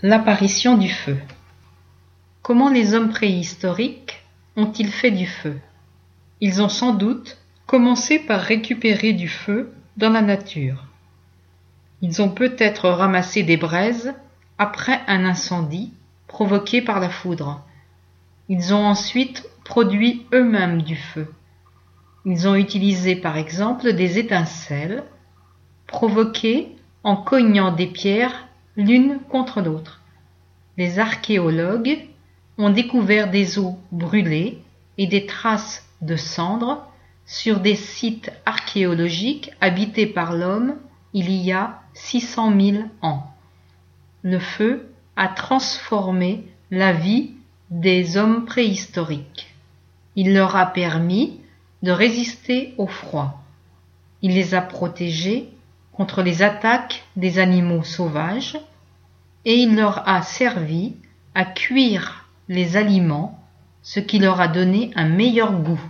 L'apparition du feu. Comment les hommes préhistoriques ont-ils fait du feu? Ils ont sans doute commencé par récupérer du feu dans la nature. Ils ont peut-être ramassé des braises après un incendie provoqué par la foudre. Ils ont ensuite produit eux-mêmes du feu. Ils ont utilisé par exemple des étincelles provoquées en cognant des pierres l'une contre l'autre. Les archéologues ont découvert des eaux brûlées et des traces de cendres sur des sites archéologiques habités par l'homme il y a 600 000 ans. Le feu a transformé la vie des hommes préhistoriques. Il leur a permis de résister au froid. Il les a protégés contre les attaques des animaux sauvages et il leur a servi à cuire les aliments, ce qui leur a donné un meilleur goût.